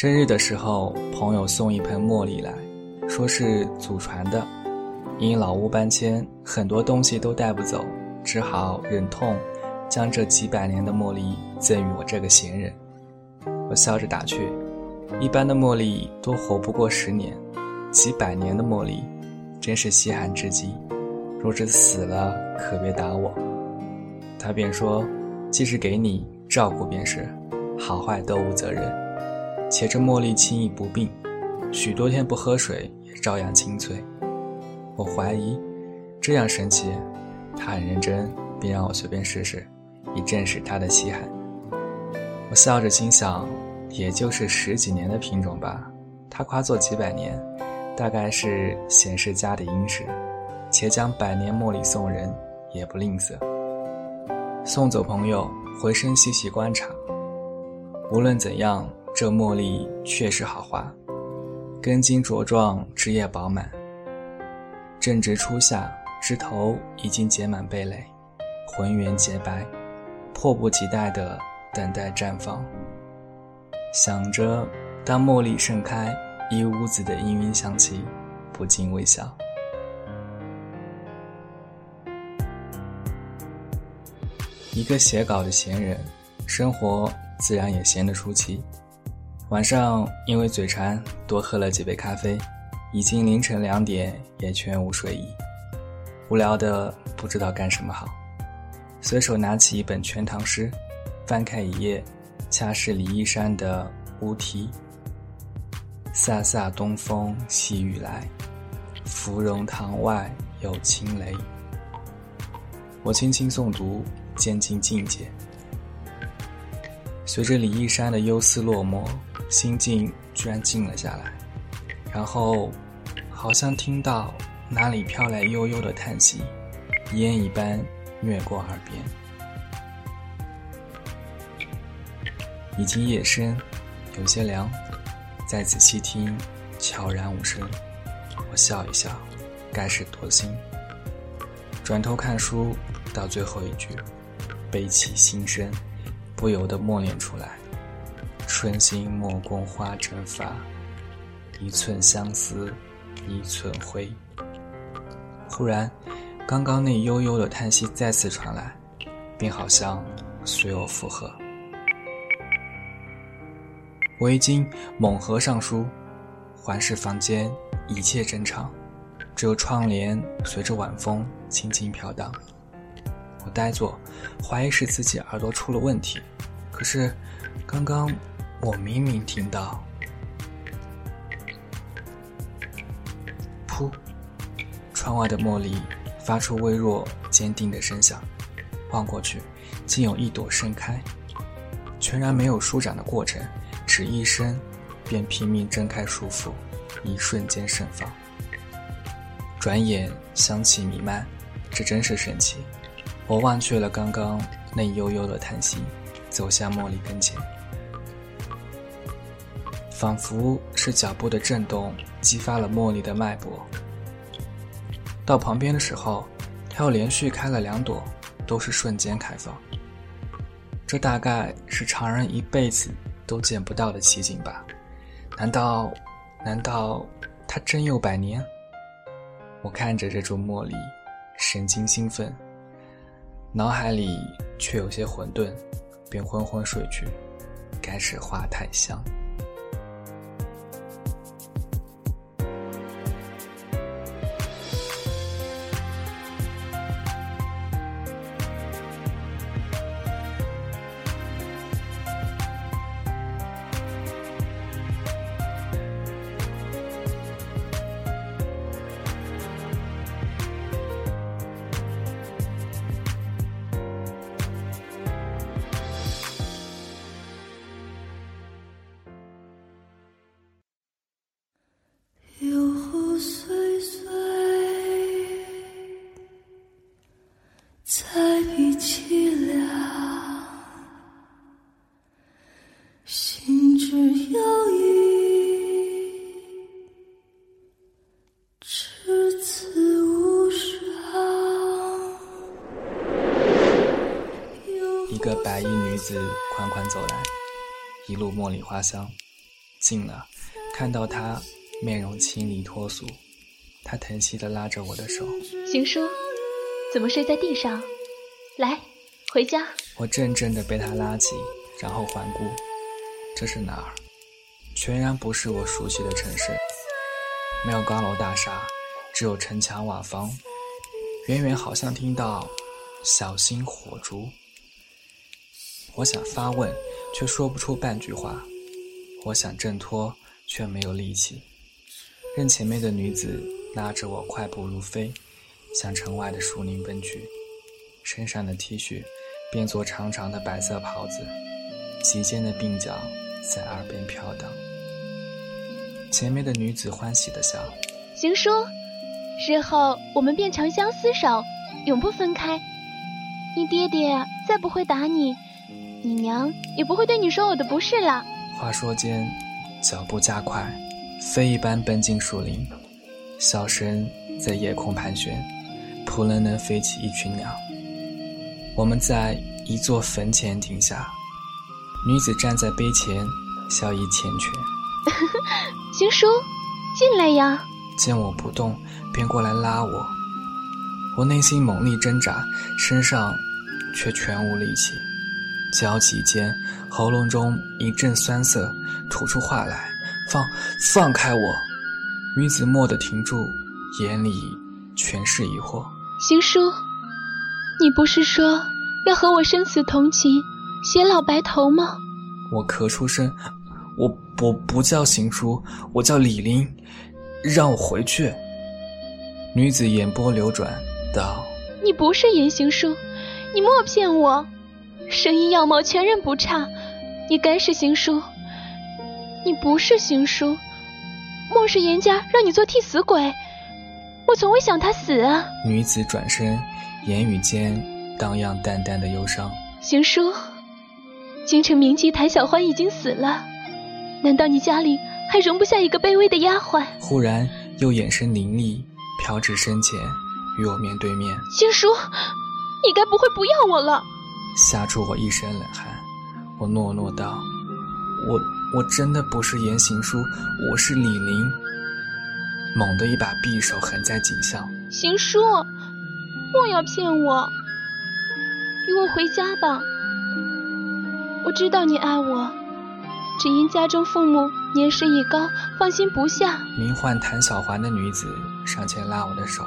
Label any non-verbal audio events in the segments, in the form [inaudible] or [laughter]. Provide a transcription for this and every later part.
生日的时候，朋友送一盆茉莉来，说是祖传的。因老屋搬迁，很多东西都带不走，只好忍痛将这几百年的茉莉赠予我这个闲人。我笑着打趣：“一般的茉莉都活不过十年，几百年的茉莉，真是稀罕之极。若是死了，可别打我。”他便说：“既是给你照顾便是，好坏都无责任。且这茉莉轻易不病，许多天不喝水也照样清脆。我怀疑，这样神奇，他很认真，便让我随便试试，以证实他的稀罕。我笑着心想，也就是十几年的品种吧。他夸作几百年，大概是显示家的殷实，且将百年茉莉送人，也不吝啬。送走朋友，回身细细观察。无论怎样，这茉莉确实好花，根茎茁壮，枝叶饱满。正值初夏，枝头已经结满蓓蕾，浑圆洁白，迫不及待地等待绽放。想着，当茉莉盛开，一屋子的氤氲香气，不禁微笑。一个写稿的闲人，生活自然也闲得出奇。晚上因为嘴馋，多喝了几杯咖啡，已经凌晨两点，也全无睡意。无聊的不知道干什么好，随手拿起一本《全唐诗》，翻开一页，恰是李义山的《乌啼》：“飒飒东风细雨来，芙蓉塘外有轻雷。”我轻轻诵读。渐进境界，随着李义山的忧思落寞，心境居然静了下来，然后，好像听到哪里飘来悠悠的叹息，烟一般掠过耳边。已经夜深，有些凉，再仔细听，悄然无声。我笑一笑，该是多心。转头看书，到最后一句。悲起心生，不由得默念出来：“春心莫共花争发，一寸相思一寸灰。”忽然，刚刚那悠悠的叹息再次传来，并好像随我附和。我一惊，猛合上书，环视房间，一切正常，只有窗帘随着晚风轻轻飘荡。我呆坐，怀疑是自己耳朵出了问题。可是，刚刚我明明听到，噗，窗外的茉莉发出微弱、坚定的声响。望过去，竟有一朵盛开，全然没有舒展的过程，只一声，便拼命挣开束缚，一瞬间盛放。转眼香气弥漫，这真是神奇。我忘却了刚刚那悠悠的叹息，走向茉莉跟前，仿佛是脚步的震动激发了茉莉的脉搏。到旁边的时候，它又连续开了两朵，都是瞬间开放。这大概是常人一辈子都见不到的奇景吧？难道，难道它真有百年？我看着这株茉莉，神经兴奋。脑海里却有些混沌，便昏昏睡去。该是花太香。花香，近了，看到他面容清丽脱俗，他疼惜地拉着我的手。行书，怎么睡在地上？来，回家。我怔怔地被他拉起，然后环顾，这是哪儿？全然不是我熟悉的城市，没有高楼大厦，只有城墙瓦房。远远好像听到“小心火烛”，我想发问，却说不出半句话；我想挣脱，却没有力气。任前面的女子拉着我快步如飞，向城外的树林奔去，身上的 T 恤变作长长的白色袍子，齐肩的鬓角在耳边飘荡。前面的女子欢喜的笑：“行书。”日后我们便长相厮守，永不分开。你爹爹再不会打你，你娘也不会对你说我的不是了。话说间，脚步加快，飞一般奔进树林，笑声在夜空盘旋，扑棱棱飞起一群鸟。我们在一座坟前停下，女子站在碑前，笑意缱绻。[laughs] 行叔，进来呀。见我不动。便过来拉我，我内心猛力挣扎，身上却全无力气。焦急间，喉咙中一阵酸涩，吐出话来：“放放开我！”女子蓦地停住，眼里全是疑惑。行书，你不是说要和我生死同情，偕老白头吗？我咳出声：“我我不叫行书，我叫李林，让我回去。”女子眼波流转，道：“你不是严行书，你莫骗我。声音样貌全然不差，你该是行书。你不是行书，莫是严家让你做替死鬼？我从未想他死啊。”女子转身，言语间荡漾淡淡的忧伤。行书，京城名妓谭小欢已经死了，难道你家里还容不下一个卑微的丫鬟？忽然又眼神凌厉。飘至身前，与我面对面。行书，你该不会不要我了？吓出我一身冷汗。我诺诺道：“我我真的不是言行书，我是李林。”猛地一把匕首横在颈项。行书，莫要骗我，与我回家吧。我知道你爱我，只因家中父母年事已高，放心不下。名唤谭小环的女子。上前拉我的手，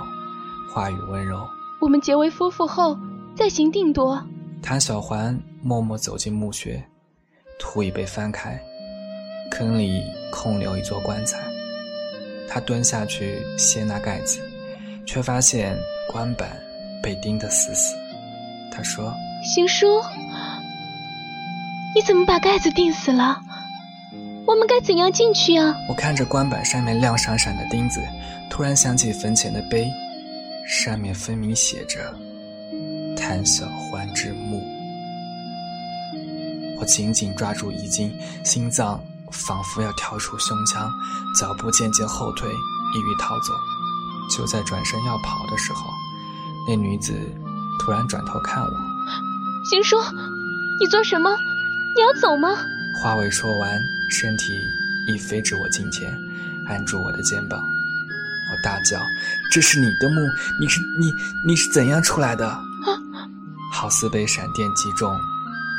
话语温柔。我们结为夫妇后再行定夺。谭小环默默走进墓穴，土已被翻开，坑里空留一座棺材。他蹲下去掀那盖子，却发现棺板被钉得死死。他说：“行叔，你怎么把盖子钉死了？我们该怎样进去啊？”我看着棺板上面亮闪闪的钉子。突然想起坟前的碑，上面分明写着“谭小欢之墓”。我紧紧抓住衣襟，心脏仿佛要跳出胸腔，脚步渐渐后退，意欲逃走。就在转身要跑的时候，那女子突然转头看我：“行叔，你做什么？你要走吗？”话未说完，身体已飞至我近前，按住我的肩膀。我大叫：“这是你的墓！你是你你是怎样出来的？”好似被闪电击中，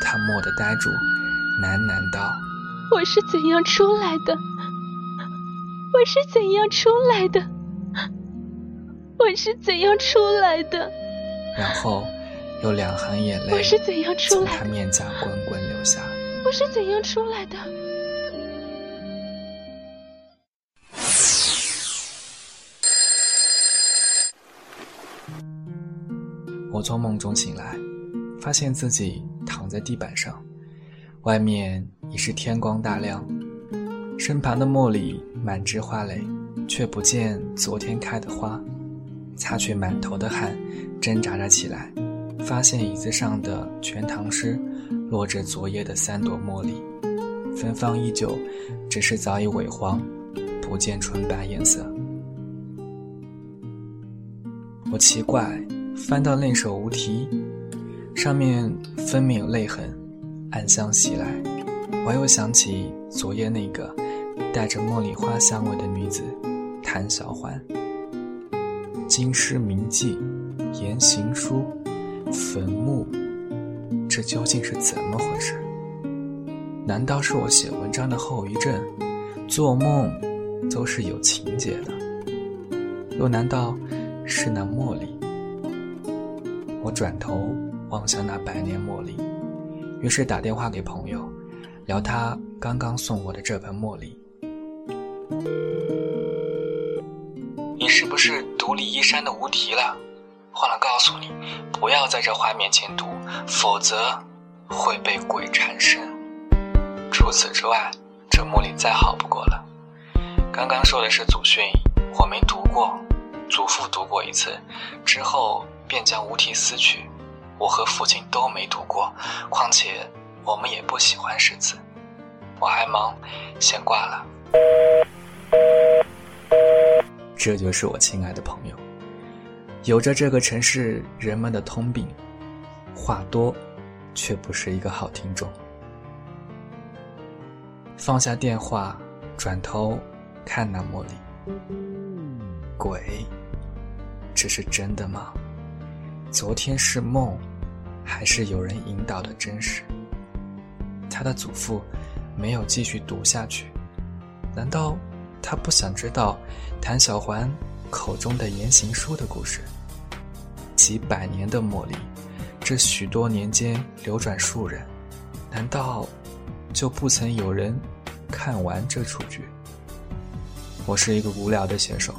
他蓦地呆住，喃喃道：“我是怎样出来的？我是怎样出来的？我是怎样出来的？”然后，有两行眼泪从他面颊滚滚流下。我是怎样出来的？我从梦中醒来，发现自己躺在地板上，外面已是天光大亮，身旁的茉莉满枝花蕾，却不见昨天开的花。擦去满头的汗，挣扎着起来，发现椅子上的全唐诗落着昨夜的三朵茉莉，芬芳依旧，只是早已萎黄，不见纯白颜色。我奇怪。翻到那首无题，上面分明有泪痕，暗香袭来。我又想起昨夜那个带着茉莉花香味的女子谭小环。金诗铭记、言行书、坟墓，这究竟是怎么回事？难道是我写文章的后遗症？做梦都是有情节的，又难道是那茉莉？我转头望向那百年茉莉，于是打电话给朋友，聊他刚刚送我的这盆茉莉。你是不是读李一山的无题了？忘了告诉你，不要在这画面前读，否则会被鬼缠身。除此之外，这茉莉再好不过了。刚刚说的是祖训，我没读过，祖父读过一次，之后便将无题撕去。我和父亲都没读过，况且我们也不喜欢识字。我还忙，先挂了。这就是我亲爱的朋友，有着这个城市人们的通病，话多，却不是一个好听众。放下电话，转头看那茉莉，鬼，这是真的吗？昨天是梦，还是有人引导的真实？他的祖父没有继续读下去，难道？他不想知道谭小环口中的言行书的故事。几百年的茉莉，这许多年间流转数人，难道就不曾有人看完这出剧？我是一个无聊的写手，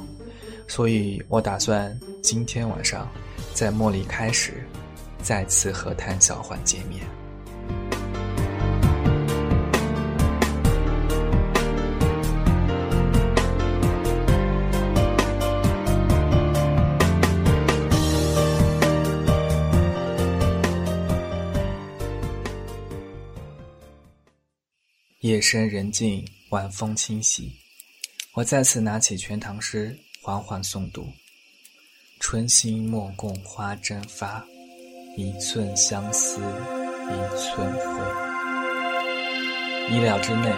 所以我打算今天晚上在茉莉开始，再次和谭小环见面。夜深人静，晚风轻袭，我再次拿起《全唐诗》，缓缓诵读：“春心莫共花争发，一寸相思一寸灰。”意料之内，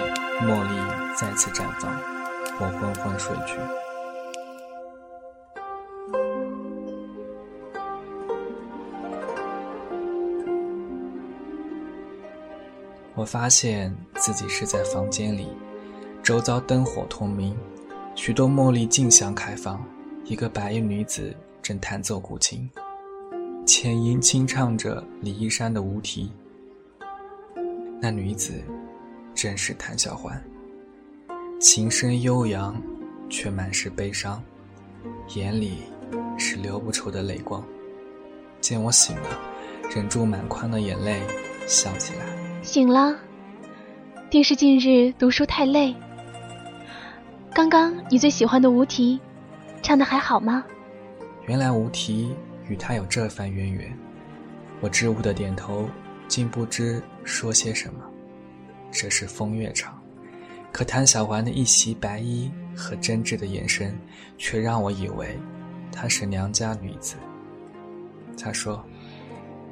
茉莉再次绽放，我昏昏睡去。我发现自己是在房间里，周遭灯火通明，许多茉莉竞相开放。一个白衣女子正弹奏古琴，浅吟轻唱着李一山的《无题》。那女子正是谭小环，琴声悠扬，却满是悲伤，眼里是流不出的泪光。见我醒了，忍住满眶的眼泪，笑起来。醒了，定是近日读书太累。刚刚你最喜欢的《无题》，唱的还好吗？原来《无题》与他有这番渊源，我支吾的点头，竟不知说些什么。这是风月场，可谭小环的一袭白衣和真挚的眼神，却让我以为她是娘家女子。她说：“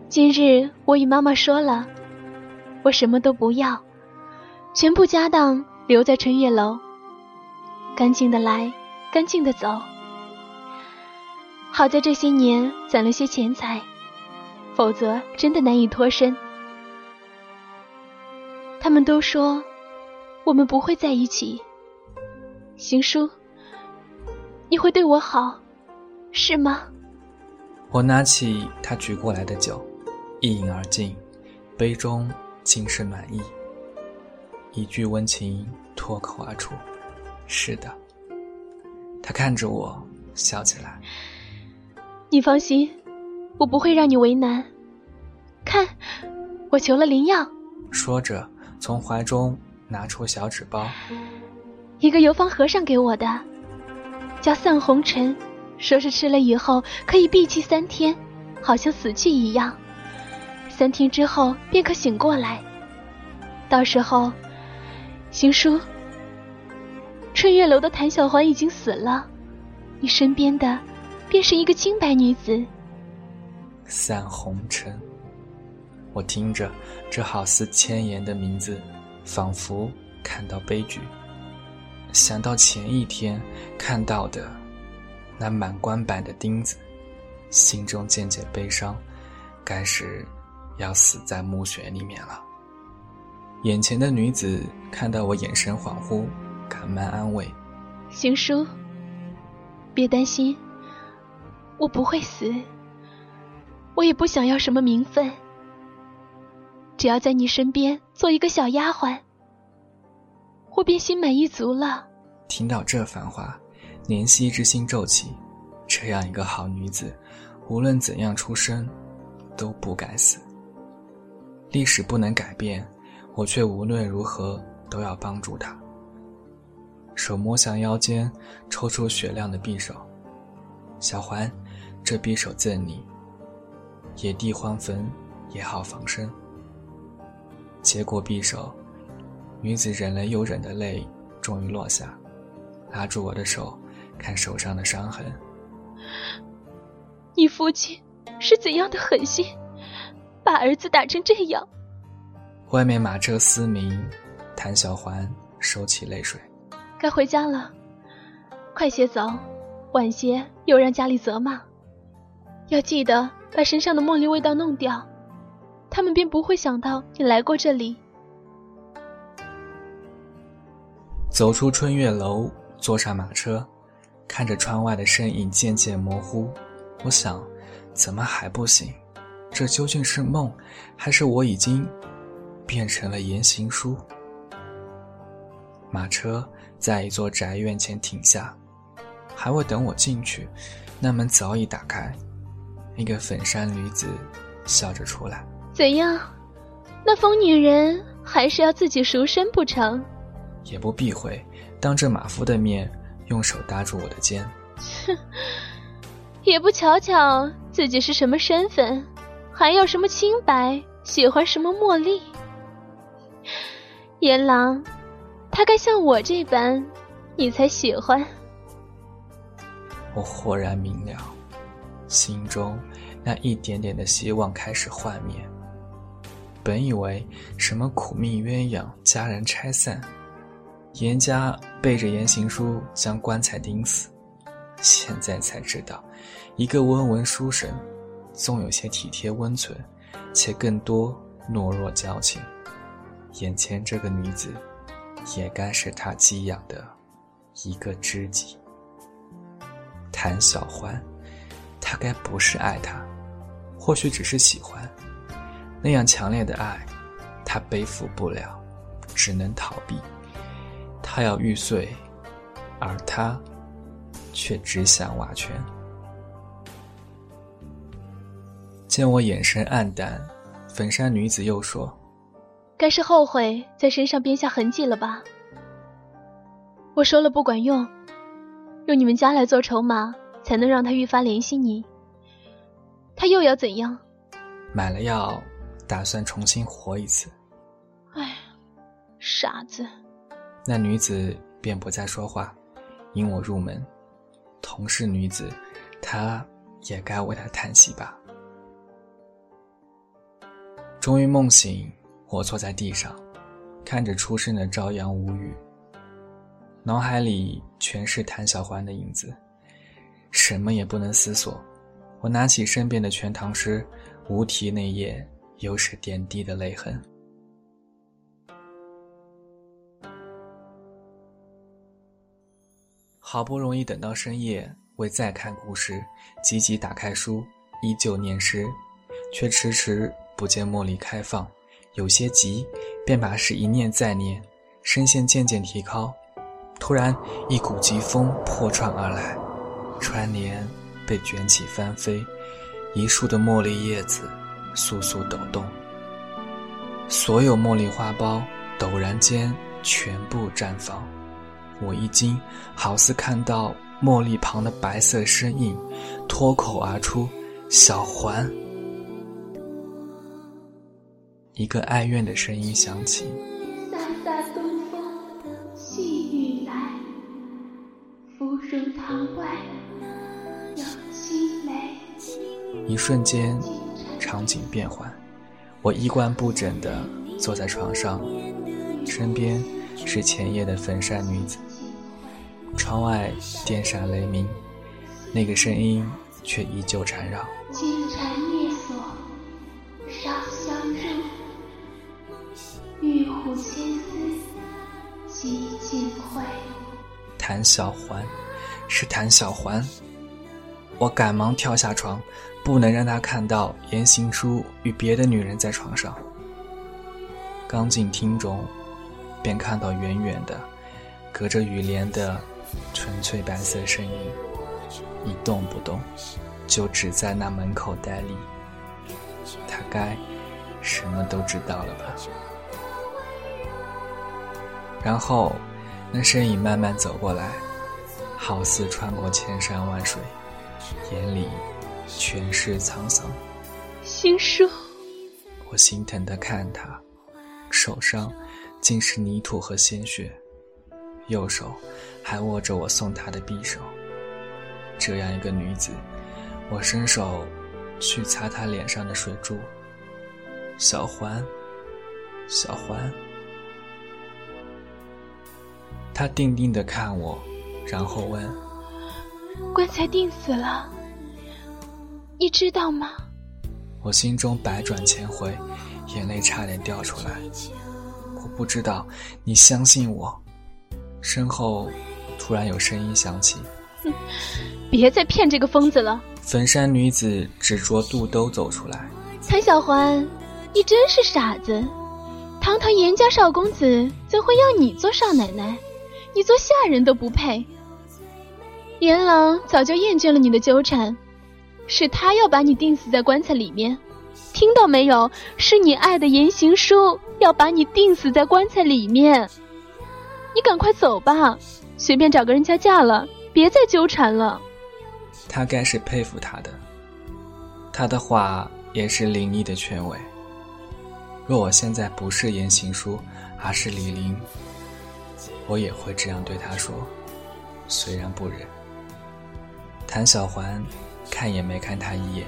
今日我与妈妈说了。”我什么都不要，全部家当留在春月楼，干净的来，干净的走。好在这些年攒了些钱财，否则真的难以脱身。他们都说我们不会在一起。行书，你会对我好，是吗？我拿起他举过来的酒，一饮而尽，杯中。尽是暖意，一句温情脱口而出。是的，他看着我笑起来。你放心，我不会让你为难。看，我求了灵药。说着，从怀中拿出小纸包，一个游方和尚给我的，叫散红尘，说是吃了以后可以闭气三天，好像死去一样。三天之后便可醒过来。到时候，行书，春月楼的谭小环已经死了，你身边的便是一个清白女子。散红尘，我听着这好似千言的名字，仿佛看到悲剧。想到前一天看到的那满棺板的钉子，心中渐渐悲伤，该是要死在墓穴里面了。眼前的女子看到我眼神恍惚，赶忙安慰：“行书，别担心，我不会死，我也不想要什么名分，只要在你身边做一个小丫鬟。”我便心满意足了。听到这番话，怜惜之心骤起。这样一个好女子，无论怎样出身，都不该死。历史不能改变，我却无论如何都要帮助她。手摸向腰间，抽出雪亮的匕首。小环，这匕首赠你。野地荒坟，也好防身。接过匕首。女子忍了又忍的泪，终于落下，拉住我的手，看手上的伤痕。你父亲是怎样的狠心，把儿子打成这样？外面马车嘶鸣，谭小环收起泪水。该回家了，快些走，晚些又让家里责骂。要记得把身上的茉莉味道弄掉，他们便不会想到你来过这里。走出春月楼，坐上马车，看着窗外的身影渐渐模糊，我想，怎么还不醒？这究竟是梦，还是我已经变成了言行书？马车在一座宅院前停下，还未等我进去，那门早已打开，一个粉衫女子笑着出来。怎样？那疯女人还是要自己赎身不成？也不避讳，当着马夫的面用手搭住我的肩。哼，也不瞧瞧自己是什么身份，还要什么清白，喜欢什么茉莉。阎郎，他该像我这般，你才喜欢。我豁然明了，心中那一点点的希望开始幻灭。本以为什么苦命鸳鸯，家人拆散。严家背着严行书将棺材钉死，现在才知道，一个温文书生，纵有些体贴温存，且更多懦弱矫情。眼前这个女子，也该是他寄养的一个知己。谭小欢，他该不是爱她，或许只是喜欢。那样强烈的爱，他背负不了，只能逃避。他要玉碎，而他却只想瓦全。见我眼神黯淡，粉衫女子又说：“该是后悔在身上编下痕迹了吧？我说了不管用，用你们家来做筹码，才能让他愈发怜惜你。他又要怎样？买了药，打算重新活一次。哎，傻子。”那女子便不再说话，引我入门。同是女子，她也该为他叹息吧。终于梦醒，我坐在地上，看着初升的朝阳无语，脑海里全是谭小环的影子，什么也不能思索。我拿起身边的《全唐诗》，无题那页又是点滴的泪痕。好不容易等到深夜，为再看故事，急急打开书，依旧念诗，却迟迟不见茉莉开放，有些急，便把诗一念再念，声线渐渐提高。突然，一股疾风破窗而来，窗帘被卷起翻飞，一树的茉莉叶子簌簌抖动，所有茉莉花苞陡然间全部绽放。我一惊，好似看到茉莉旁的白色身影，脱口而出：“小环。”一个哀怨的声音响起：“飒飒东风，细雨来，芙蓉堂外一瞬间，场景变换，我衣冠不整地坐在床上，身边是前夜的粉衫女子。窗外电闪雷鸣，那个声音却依旧缠绕。金蝉灭锁，烧香入，玉壶千丝几尽回。谭小环，是谭小环。我赶忙跳下床，不能让他看到言行初与别的女人在床上。刚进厅中，便看到远远的，隔着雨帘的纯粹白色身影，一动不动，就只在那门口呆立。他该什么都知道了吧？然后，那身影慢慢走过来，好似穿过千山万水。眼里全是沧桑，心叔，我心疼的看他，手上尽是泥土和鲜血，右手还握着我送他的匕首。这样一个女子，我伸手去擦她脸上的水珠。小环，小环，他定定的看我，然后问。棺材钉死了，你知道吗？我心中百转千回，眼泪差点掉出来。我不知道，你相信我。身后突然有声音响起：“ [laughs] 别再骗这个疯子了！”坟山女子指着肚兜走出来：“谭小环，你真是傻子！堂堂严家少公子，怎会要你做少奶奶？你做下人都不配！”阎郎早就厌倦了你的纠缠，是他要把你钉死在棺材里面，听到没有？是你爱的言行书要把你钉死在棺材里面。你赶快走吧，随便找个人家嫁了，别再纠缠了。他该是佩服他的，他的话也是林毅的劝慰。若我现在不是言行书，而是李林，我也会这样对他说，虽然不忍。谭小环看也没看他一眼，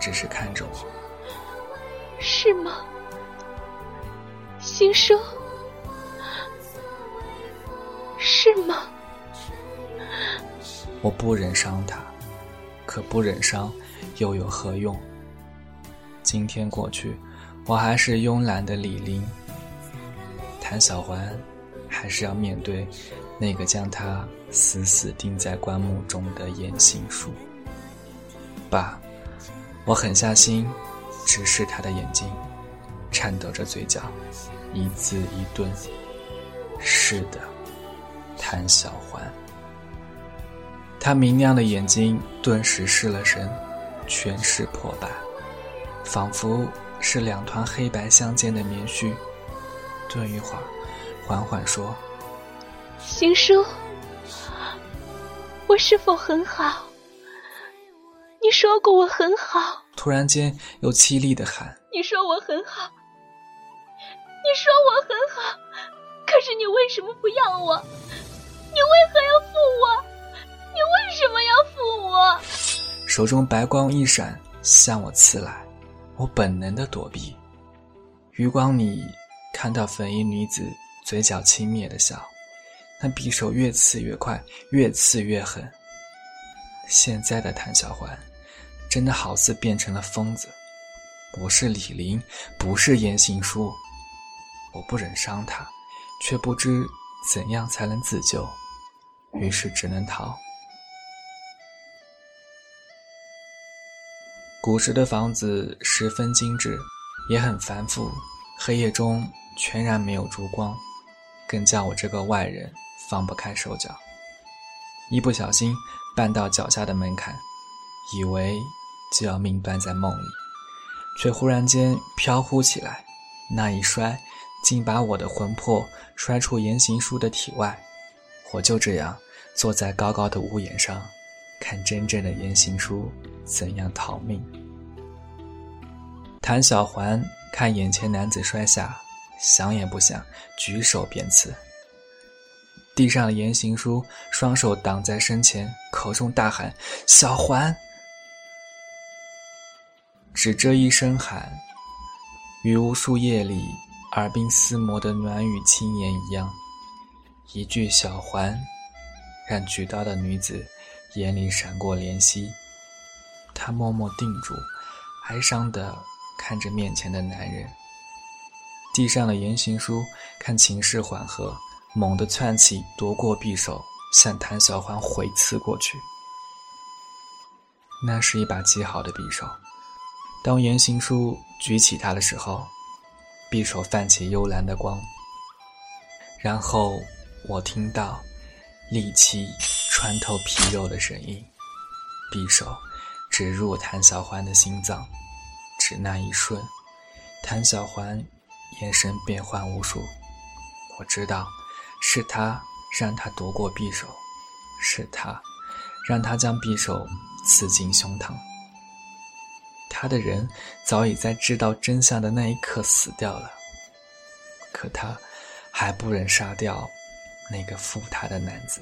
只是看着我。是吗，新生？是吗？我不忍伤他，可不忍伤又有何用？今天过去，我还是慵懒的李林。谭小环还是要面对。那个将他死死钉在棺木中的严行书，爸，我狠下心，直视他的眼睛，颤抖着嘴角，一字一顿：“是的，谭小环。”他明亮的眼睛顿时失了神，全是破败，仿佛是两团黑白相间的棉絮。顿一会儿，缓缓说。行书，我是否很好？你说过我很好。突然间又凄厉的喊：“你说我很好，你说我很好，可是你为什么不要我？你为何要负我？你为什么要负我？”手中白光一闪，向我刺来，我本能的躲避。余光里看到粉衣女子嘴角轻蔑的笑。那匕首越刺越快，越刺越狠。现在的谭小环，真的好似变成了疯子。我是李林，不是言行书。我不忍伤他，却不知怎样才能自救，于是只能逃。古时的房子十分精致，也很繁复，黑夜中全然没有烛光，更叫我这个外人。放不开手脚，一不小心绊到脚下的门槛，以为就要命断在梦里，却忽然间飘忽起来，那一摔，竟把我的魂魄摔出言行书的体外。我就这样坐在高高的屋檐上，看真正的言行书怎样逃命。谭小环看眼前男子摔下，想也不想，举手便刺。地上的言行书，双手挡在身前，口中大喊：“小环！”只这一声喊，与无数夜里耳鬓厮磨的暖语轻言一样。一句“小环”，让举刀的女子眼里闪过怜惜。她默默定住，哀伤地看着面前的男人。地上的言行书看情势缓和，猛地窜起，夺过匕首，向谭小环回刺过去。那是一把极好的匕首。当言行书举起它的时候，匕首泛起幽蓝的光。然后我听到利器穿透皮肉的声音，匕首直入谭小环的心脏。只那一瞬，谭小环眼神变幻无数。我知道，是他让他夺过匕首，是他让他将匕首刺进胸膛。他的人早已在知道真相的那一刻死掉了，可他还不忍杀掉那个负他的男子。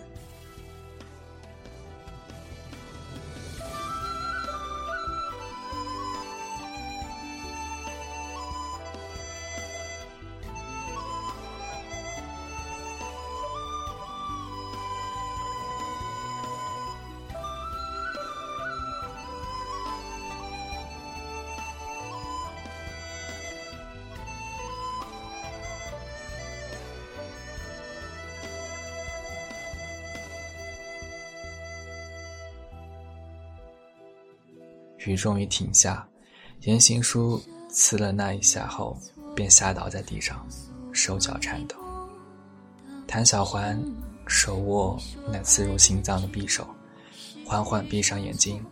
雨终于停下，言行书刺了那一下后，便吓倒在地上，手脚颤抖。谭小环手握那刺入心脏的匕首，缓缓闭上眼睛。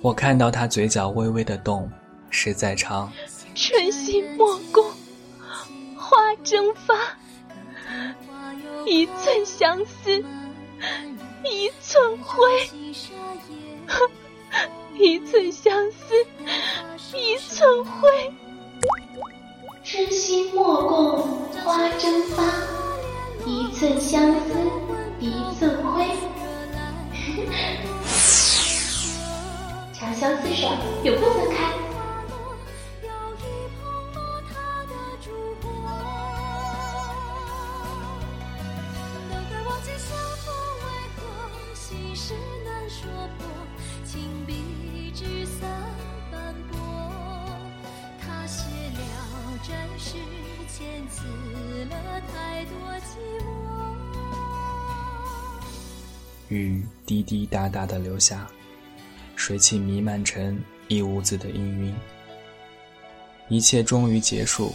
我看到他嘴角微微的动，是在唱：“春心莫共花争发，一寸相思一寸灰。[laughs] ” [laughs] 一寸相思一寸灰，春心莫共花争发，一寸相思一寸灰。[laughs] 长相厮守，永不分开。遣词了太多寂寞雨滴滴答答的流下，水汽弥漫成一屋子的氤氲。一切终于结束，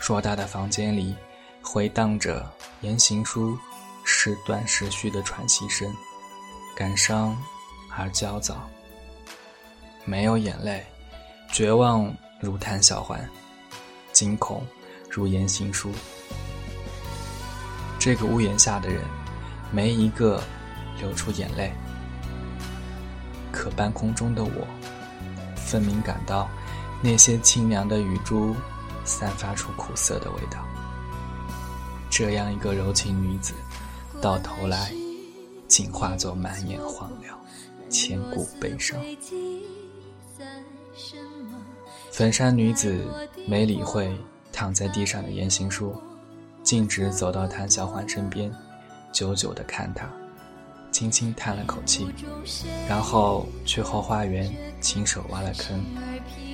偌大的房间里回荡着言行书时断时续的喘息声，感伤而焦躁。没有眼泪，绝望如谭小环，惊恐如言行书。这个屋檐下的人，没一个。流出眼泪，可半空中的我，分明感到那些清凉的雨珠散发出苦涩的味道。这样一个柔情女子，到头来竟化作满眼荒凉，千古悲伤。粉衫女子没理会躺在地上的言行书，径直走到谭小环身边，久久地看他。轻轻叹了口气，然后去后花园亲手挖了坑，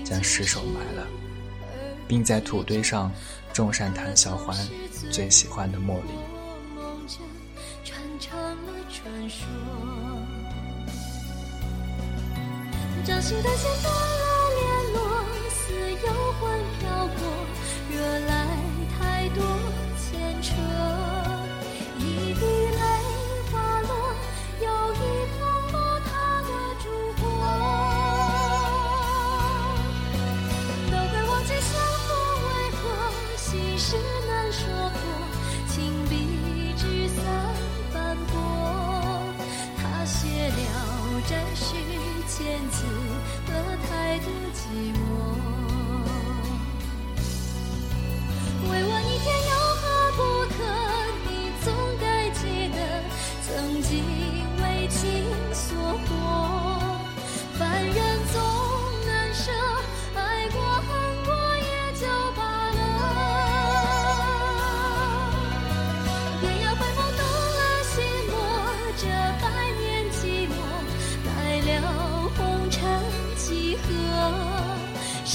将尸首埋了，并在土堆上种上谭小环最喜欢的茉莉。掌心的线断了联络，似幽魂，惹来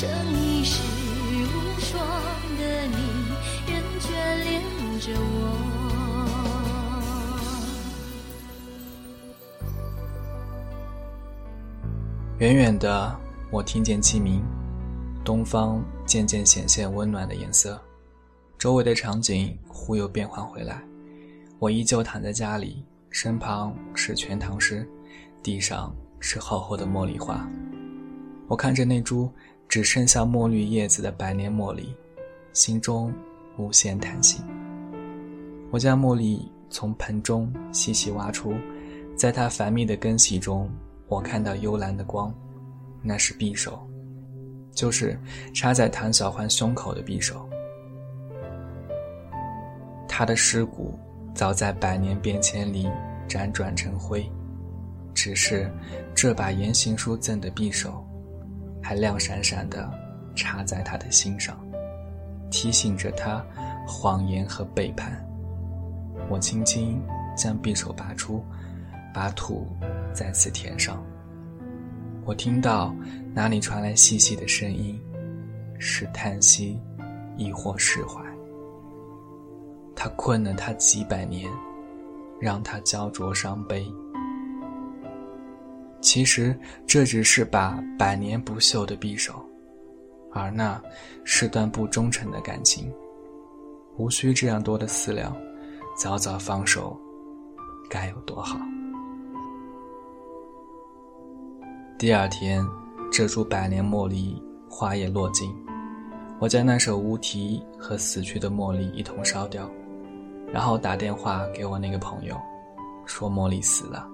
等一世无双的你，仍眷恋着我。远远的，我听见鸡鸣，东方渐渐显现温暖的颜色，周围的场景忽又变换回来。我依旧躺在家里，身旁是全唐诗，地上是厚厚的茉莉花。我看着那株只剩下墨绿叶子的百年茉莉，心中无限叹息。我将茉莉从盆中细细挖出，在它繁密的根系中。我看到幽蓝的光，那是匕首，就是插在唐小欢胸口的匕首。他的尸骨早在百年变迁里辗转成灰，只是这把严行书赠的匕首，还亮闪闪的插在他的心上，提醒着他谎言和背叛。我轻轻将匕首拔出，把土。再次填上。我听到哪里传来细细的声音，是叹息，亦或释怀。他困了他几百年，让他焦灼伤悲。其实这只是把百年不锈的匕首，而那是段不忠诚的感情。无需这样多的思量，早早放手，该有多好。第二天，这株百年茉莉花叶落尽，我将那首乌啼和死去的茉莉一同烧掉，然后打电话给我那个朋友，说茉莉死了，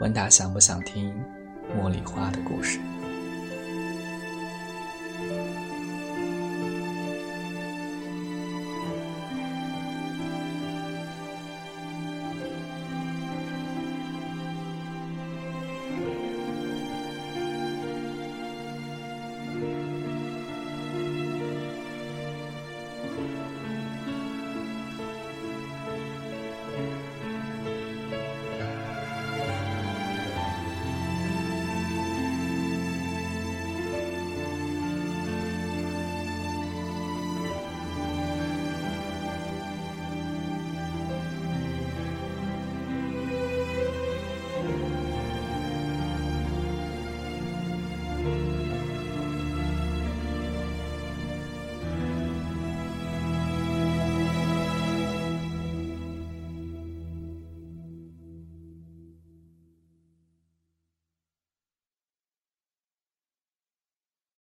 问他想不想听茉莉花的故事。